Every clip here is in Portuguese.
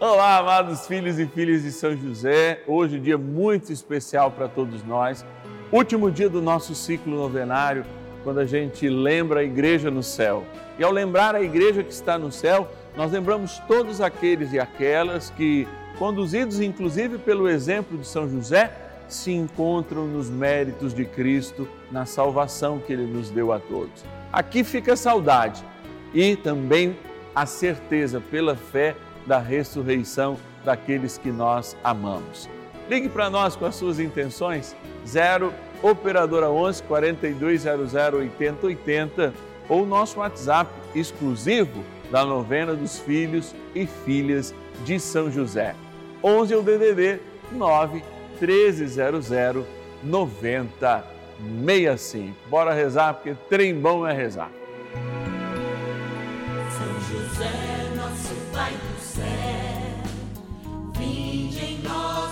Olá, amados filhos e filhas de São José. Hoje, um dia muito especial para todos nós. Último dia do nosso ciclo novenário, quando a gente lembra a igreja no céu. E ao lembrar a igreja que está no céu, nós lembramos todos aqueles e aquelas que, conduzidos inclusive pelo exemplo de São José, se encontram nos méritos de Cristo, na salvação que ele nos deu a todos. Aqui fica a saudade e também a certeza pela fé da ressurreição daqueles que nós amamos. Ligue para nós com as suas intenções, 0 Operadora 11 4200 8080 ou nosso WhatsApp exclusivo da novena dos filhos e filhas de São José. 11 é o DDD 9 1300 9065. Bora rezar porque trem bom é rezar. São José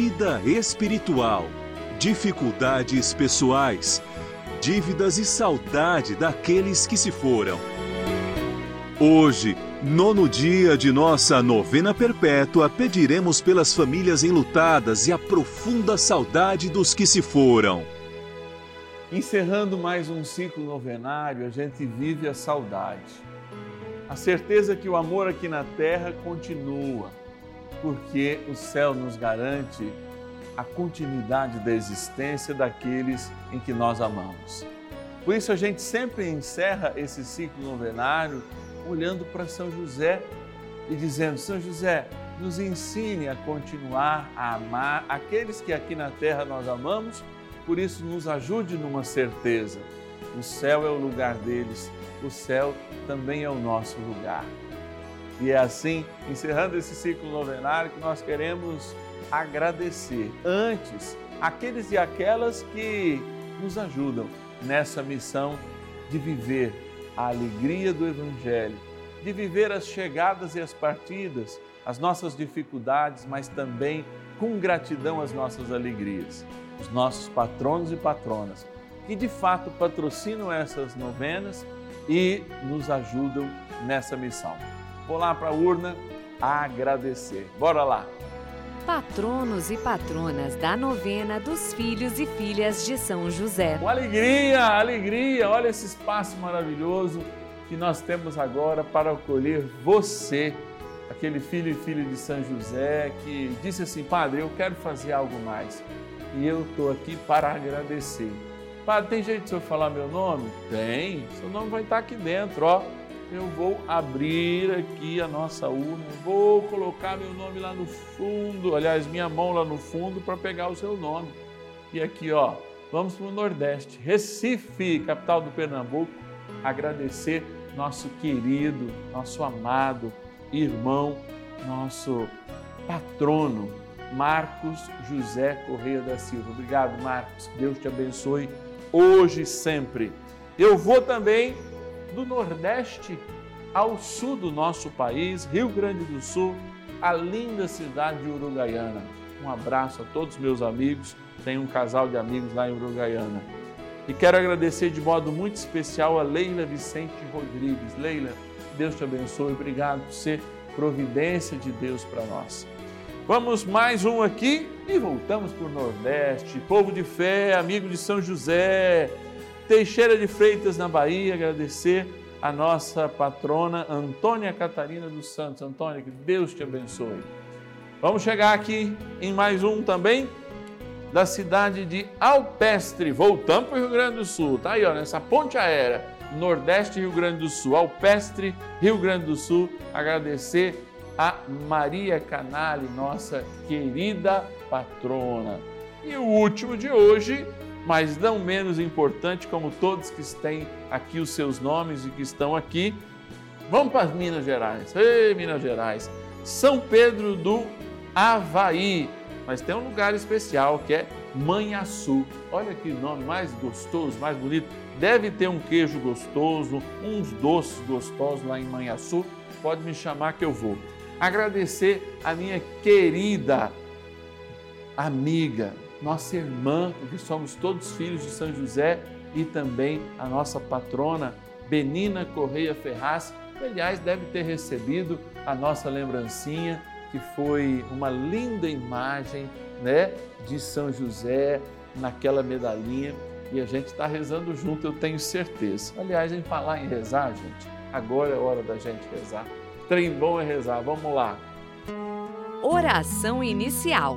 vida espiritual, dificuldades pessoais, dívidas e saudade daqueles que se foram. Hoje, nono dia de nossa novena perpétua, pediremos pelas famílias enlutadas e a profunda saudade dos que se foram. Encerrando mais um ciclo novenário, a gente vive a saudade. A certeza que o amor aqui na terra continua porque o céu nos garante a continuidade da existência daqueles em que nós amamos. Por isso a gente sempre encerra esse ciclo novenário olhando para São José e dizendo: São José, nos ensine a continuar a amar aqueles que aqui na terra nós amamos, por isso nos ajude numa certeza: o céu é o lugar deles, o céu também é o nosso lugar. E é assim, encerrando esse ciclo novenário, que nós queremos agradecer antes aqueles e aquelas que nos ajudam nessa missão de viver a alegria do Evangelho, de viver as chegadas e as partidas, as nossas dificuldades, mas também com gratidão as nossas alegrias. Os nossos patronos e patronas, que de fato patrocinam essas novenas e nos ajudam nessa missão vou lá para a urna agradecer. Bora lá! Patronos e patronas da novena dos filhos e filhas de São José. Com alegria, alegria! Olha esse espaço maravilhoso que nós temos agora para acolher você, aquele filho e filha de São José que disse assim: Padre, eu quero fazer algo mais e eu estou aqui para agradecer. Padre, tem jeito de eu falar meu nome? Tem, seu nome vai estar aqui dentro, ó eu vou abrir aqui a nossa urna, vou colocar meu nome lá no fundo, aliás, minha mão lá no fundo para pegar o seu nome. E aqui, ó, vamos para o Nordeste, Recife, capital do Pernambuco, agradecer nosso querido, nosso amado irmão, nosso patrono, Marcos José Correia da Silva. Obrigado, Marcos. Deus te abençoe hoje e sempre. Eu vou também do Nordeste ao sul do nosso país, Rio Grande do Sul, a linda cidade de Uruguaiana. Um abraço a todos meus amigos, tenho um casal de amigos lá em Uruguaiana. E quero agradecer de modo muito especial a Leila Vicente Rodrigues. Leila, Deus te abençoe, obrigado por ser providência de Deus para nós. Vamos mais um aqui e voltamos para o Nordeste. Povo de fé, amigo de São José, Teixeira de Freitas, na Bahia, agradecer a nossa patrona Antônia Catarina dos Santos. Antônia, que Deus te abençoe. Vamos chegar aqui em mais um também da cidade de Alpestre. Voltamos para o Rio Grande do Sul. Tá aí, ó, nessa ponte aérea, Nordeste Rio Grande do Sul, Alpestre, Rio Grande do Sul. Agradecer a Maria Canale, nossa querida patrona. E o último de hoje, mas não menos importante, como todos que têm aqui os seus nomes e que estão aqui, vamos para Minas Gerais. Ei, Minas Gerais! São Pedro do Havaí, mas tem um lugar especial que é Manhaçu. Olha que nome mais gostoso, mais bonito. Deve ter um queijo gostoso, uns doces gostosos lá em Manhaçu. Pode me chamar que eu vou agradecer a minha querida amiga, nossa irmã, porque somos todos filhos de São José, e também a nossa patrona Benina Correia Ferraz, que aliás deve ter recebido a nossa lembrancinha, que foi uma linda imagem né, de São José naquela medalhinha. E a gente está rezando junto, eu tenho certeza. Aliás, em falar em rezar, gente, agora é hora da gente rezar. Trem bom é rezar. Vamos lá. Oração inicial.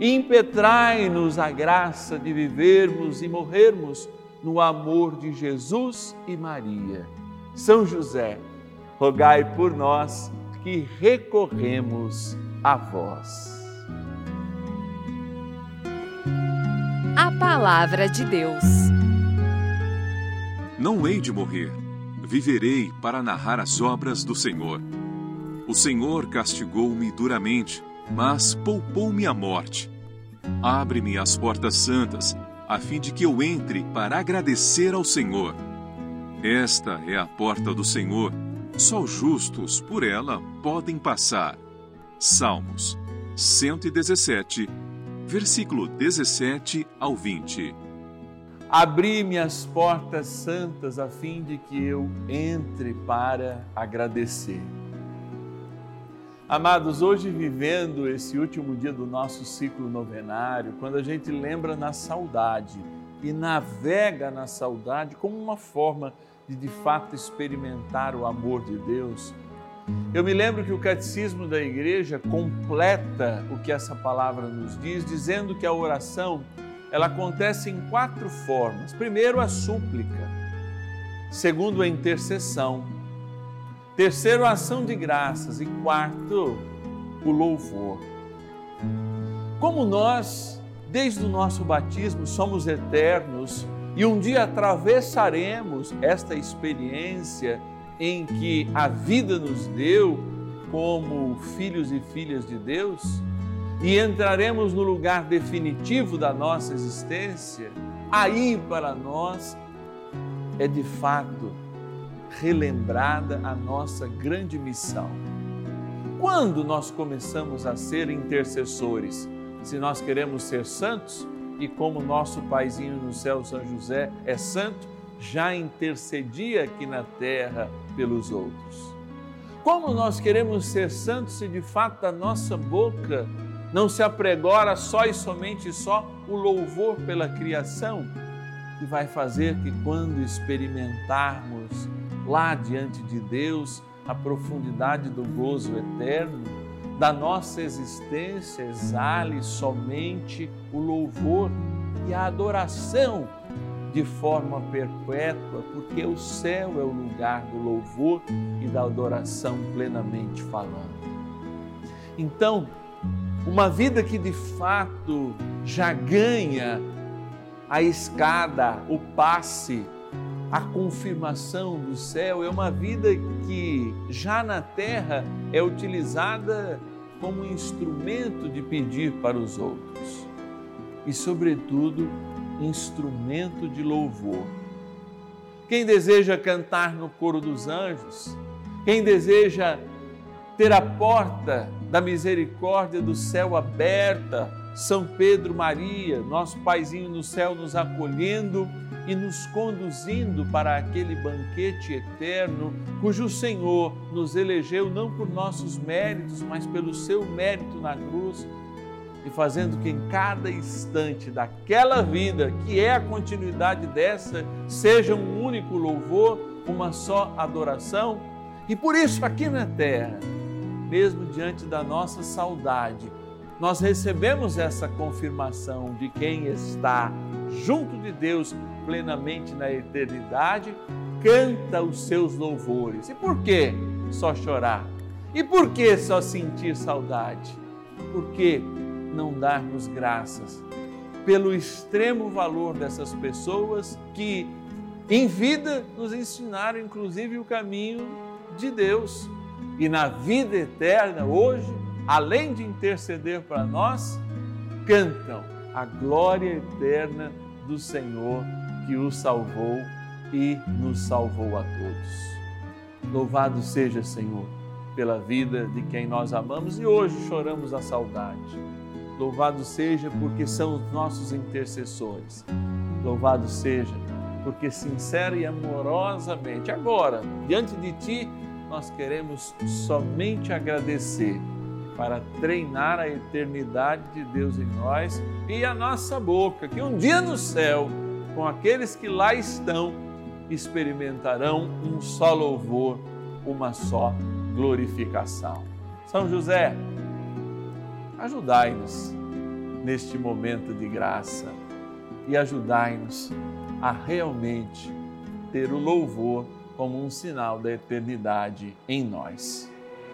Impetrai-nos a graça de vivermos e morrermos no amor de Jesus e Maria. São José, rogai por nós que recorremos a vós. A Palavra de Deus. Não hei de morrer, viverei para narrar as obras do Senhor. O Senhor castigou-me duramente, mas poupou-me a morte. Abre-me as portas santas, a fim de que eu entre para agradecer ao Senhor. Esta é a porta do Senhor, só os justos por ela podem passar. Salmos 117, versículo 17 ao 20. Abri-me as portas santas a fim de que eu entre para agradecer. Amados, hoje vivendo esse último dia do nosso ciclo novenário, quando a gente lembra na saudade e navega na saudade como uma forma de de fato experimentar o amor de Deus, eu me lembro que o catecismo da igreja completa o que essa palavra nos diz, dizendo que a oração ela acontece em quatro formas. Primeiro, a súplica. Segundo, a intercessão Terceiro, a ação de graças. E quarto, o louvor. Como nós desde o nosso batismo somos eternos e um dia atravessaremos esta experiência em que a vida nos deu como filhos e filhas de Deus e entraremos no lugar definitivo da nossa existência, aí para nós é de fato relembrada a nossa grande missão. Quando nós começamos a ser intercessores? Se nós queremos ser santos, e como nosso paizinho no céu, São José, é santo, já intercedia aqui na terra pelos outros. Como nós queremos ser santos se de fato da nossa boca não se apregora só e somente só o louvor pela criação, que vai fazer que quando experimentarmos lá diante de Deus a profundidade do gozo eterno, da nossa existência exale somente o louvor e a adoração de forma perpétua, porque o céu é o lugar do louvor e da adoração plenamente falando. Então, uma vida que de fato já ganha a escada, o passe, a confirmação do céu, é uma vida que já na terra é utilizada como instrumento de pedir para os outros e, sobretudo, instrumento de louvor. Quem deseja cantar no coro dos anjos, quem deseja ter a porta da misericórdia do céu aberta, São Pedro Maria, nosso paizinho no céu, nos acolhendo e nos conduzindo para aquele banquete eterno, cujo Senhor nos elegeu não por nossos méritos, mas pelo seu mérito na cruz, e fazendo que em cada instante daquela vida, que é a continuidade dessa, seja um único louvor, uma só adoração. E por isso, aqui na terra, mesmo diante da nossa saudade, nós recebemos essa confirmação de quem está junto de Deus plenamente na eternidade, canta os seus louvores. E por que só chorar? E por que só sentir saudade? Por que não darmos graças pelo extremo valor dessas pessoas que em vida nos ensinaram inclusive o caminho de Deus e na vida eterna hoje, além de interceder para nós, cantam a glória eterna do Senhor que os salvou e nos salvou a todos. Louvado seja, Senhor, pela vida de quem nós amamos e hoje choramos a saudade. Louvado seja porque são os nossos intercessores. Louvado seja porque sincera e amorosamente, agora, diante de Ti, nós queremos somente agradecer para treinar a eternidade de Deus em nós e a nossa boca, que um dia no céu com aqueles que lá estão, experimentarão um só louvor, uma só glorificação. São José, ajudai-nos neste momento de graça e ajudai-nos a realmente ter o louvor como um sinal da eternidade em nós.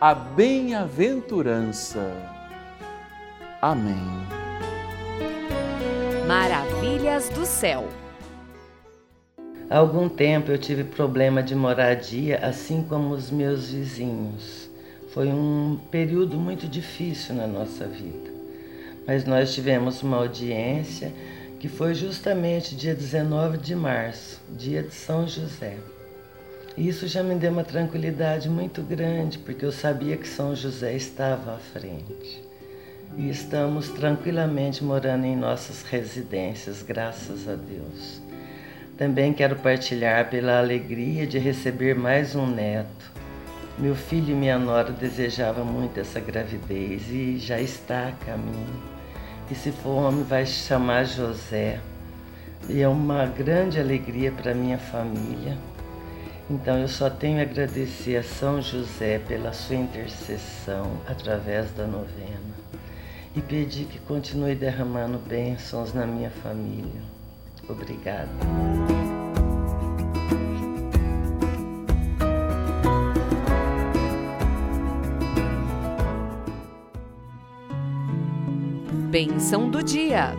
a bem-aventurança. Amém. Maravilhas do céu. Há algum tempo eu tive problema de moradia, assim como os meus vizinhos. Foi um período muito difícil na nossa vida. Mas nós tivemos uma audiência que foi justamente dia 19 de março, dia de São José. Isso já me deu uma tranquilidade muito grande, porque eu sabia que São José estava à frente. E estamos tranquilamente morando em nossas residências, graças a Deus. Também quero partilhar pela alegria de receber mais um neto. Meu filho e minha nora desejavam muito essa gravidez e já está a caminho e se for homem vai chamar José. E é uma grande alegria para minha família. Então eu só tenho a agradecer a São José pela sua intercessão através da novena e pedir que continue derramando bênçãos na minha família. Obrigada. Bênção do dia.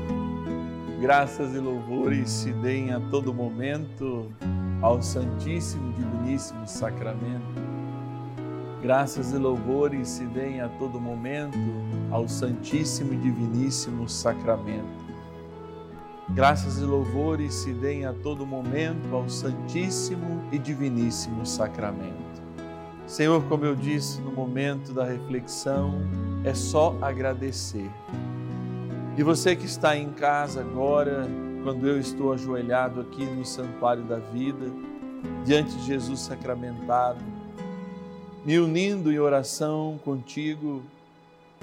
Graças e louvores se deem a todo momento ao Santíssimo Diviníssimo Sacramento. Graças e louvores se deem a todo momento ao Santíssimo e Diviníssimo Sacramento. Graças e louvores se deem a todo momento ao Santíssimo e Diviníssimo Sacramento. Senhor, como eu disse no momento da reflexão, é só agradecer e você que está em casa agora, quando eu estou ajoelhado aqui no santuário da vida, diante de Jesus sacramentado, me unindo em oração contigo,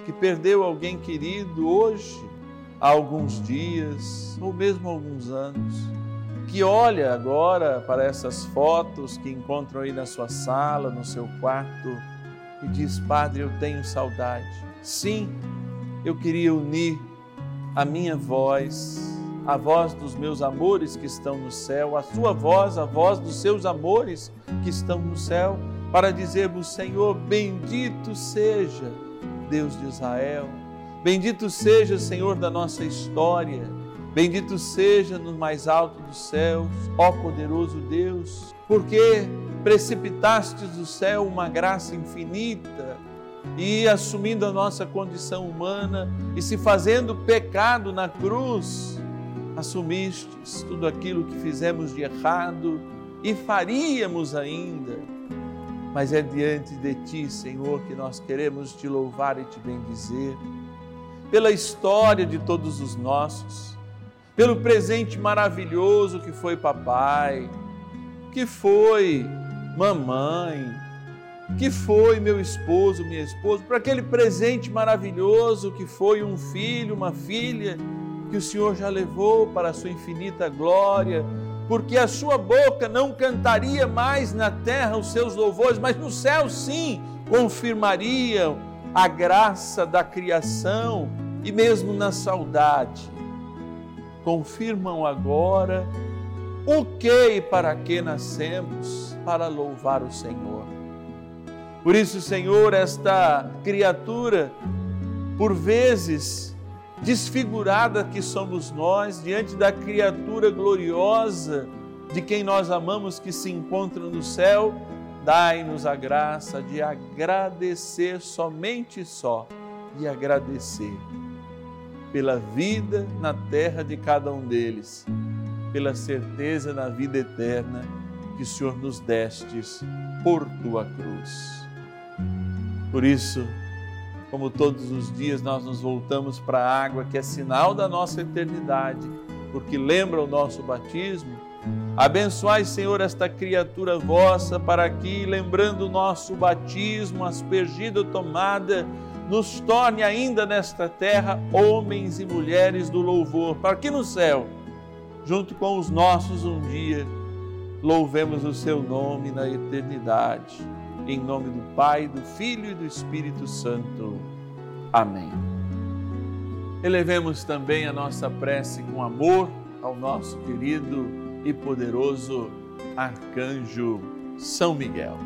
que perdeu alguém querido hoje, há alguns dias ou mesmo alguns anos, que olha agora para essas fotos que encontram aí na sua sala, no seu quarto e diz: Padre, eu tenho saudade. Sim, eu queria unir a minha voz, a voz dos meus amores que estão no céu, a sua voz, a voz dos seus amores que estão no céu, para dizermos: Senhor, bendito seja Deus de Israel, bendito seja Senhor da nossa história, bendito seja no mais alto dos céus, ó poderoso Deus, porque precipitaste do céu uma graça infinita e assumindo a nossa condição humana e se fazendo pecado na cruz, assumistes tudo aquilo que fizemos de errado e faríamos ainda. Mas é diante de Ti, Senhor, que nós queremos te louvar e te bendizer, pela história de todos os nossos, pelo presente maravilhoso que foi papai, que foi mamãe, que foi meu esposo, minha esposa, para aquele presente maravilhoso que foi um filho, uma filha, que o Senhor já levou para a sua infinita glória, porque a sua boca não cantaria mais na terra os seus louvores, mas no céu sim confirmariam a graça da criação e mesmo na saudade. Confirmam agora o que e para que nascemos para louvar o Senhor. Por isso, Senhor, esta criatura, por vezes desfigurada que somos nós, diante da criatura gloriosa de quem nós amamos que se encontra no céu, dai-nos a graça de agradecer somente só, de agradecer pela vida na terra de cada um deles, pela certeza na vida eterna que o Senhor nos destes por tua cruz. Por isso, como todos os dias nós nos voltamos para a água, que é sinal da nossa eternidade, porque lembra o nosso batismo. Abençoai, Senhor, esta criatura vossa, para que, lembrando o nosso batismo, aspergido tomada, nos torne ainda nesta terra homens e mulheres do louvor, para que no céu, junto com os nossos um dia, louvemos o seu nome na eternidade. Em nome do Pai, do Filho e do Espírito Santo. Amém. Elevemos também a nossa prece com amor ao nosso querido e poderoso arcanjo São Miguel.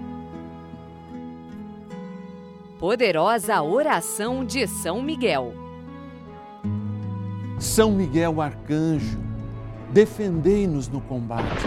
Poderosa oração de São Miguel. São Miguel arcanjo, defendei-nos no combate.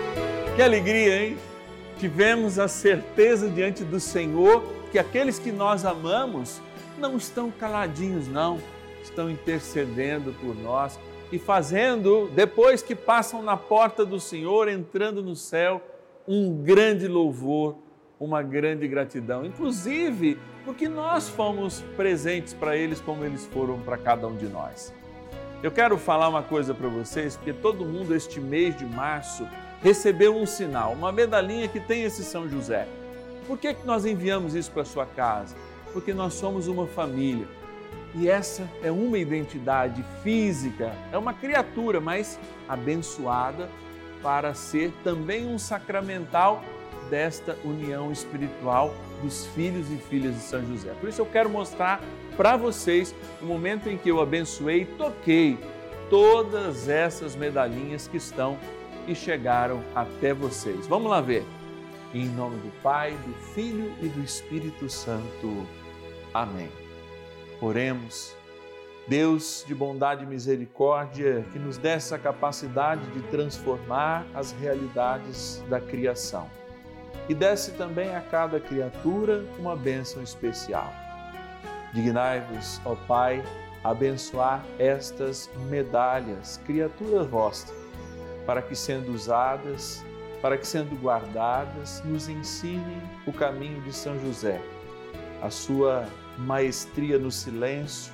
Que alegria, hein? Tivemos a certeza diante do Senhor que aqueles que nós amamos não estão caladinhos, não, estão intercedendo por nós e fazendo, depois que passam na porta do Senhor, entrando no céu, um grande louvor, uma grande gratidão, inclusive porque nós fomos presentes para eles como eles foram para cada um de nós. Eu quero falar uma coisa para vocês, porque todo mundo este mês de março recebeu um sinal, uma medalhinha que tem esse São José. Por que, que nós enviamos isso para sua casa? Porque nós somos uma família e essa é uma identidade física, é uma criatura, mas abençoada para ser também um sacramental desta união espiritual dos filhos e filhas de São José. Por isso eu quero mostrar para vocês o momento em que eu abençoei e toquei todas essas medalhinhas que estão chegaram até vocês. Vamos lá ver. Em nome do Pai, do Filho e do Espírito Santo. Amém. Oremos. Deus de bondade e misericórdia, que nos dê essa capacidade de transformar as realidades da criação. E desce também a cada criatura uma bênção especial. Dignai-vos, ó Pai, abençoar estas medalhas, criatura vossa, para que sendo usadas, para que sendo guardadas, nos ensinem o caminho de São José, a sua maestria no silêncio,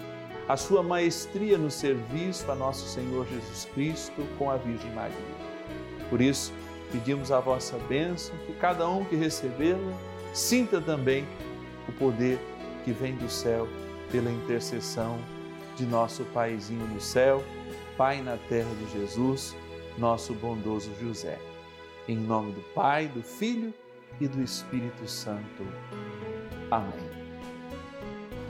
a sua maestria no serviço a nosso Senhor Jesus Cristo com a Virgem Maria. Por isso, pedimos a vossa bênção, que cada um que recebê-la sinta também o poder que vem do céu pela intercessão de nosso Paizinho no céu, Pai na terra de Jesus, nosso bondoso José. Em nome do Pai, do Filho e do Espírito Santo. Amém.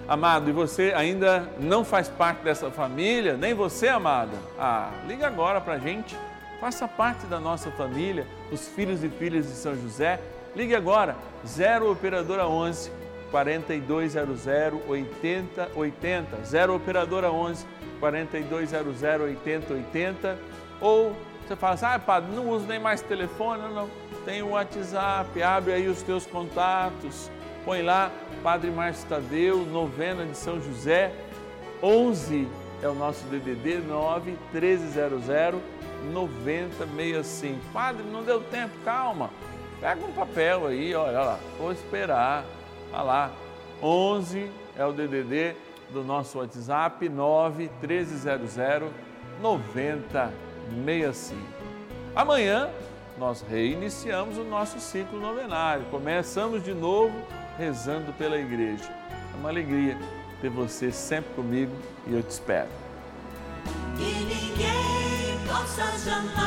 Amado, e você ainda não faz parte dessa família, nem você, amada? Ah, liga agora para a gente, faça parte da nossa família, os filhos e filhas de São José. Ligue agora, 0 Operadora 11 4200 8080, 0 Operadora 11 4200 8080, ou você fala assim, ah, padre, não uso nem mais telefone, não, não. Tem o WhatsApp, abre aí os teus contatos, põe lá Padre Márcio Tadeu, novena de São José, 11 é o nosso DDD 9 1300 9065. Padre, não deu tempo, calma. Pega um papel aí, olha lá, vou esperar. Olha lá, 11 é o DDD do nosso WhatsApp 9 1300 9065. Amanhã nós reiniciamos o nosso ciclo novenário. Começamos de novo rezando pela igreja. É uma alegria ter você sempre comigo e eu te espero. Que ninguém possa jamais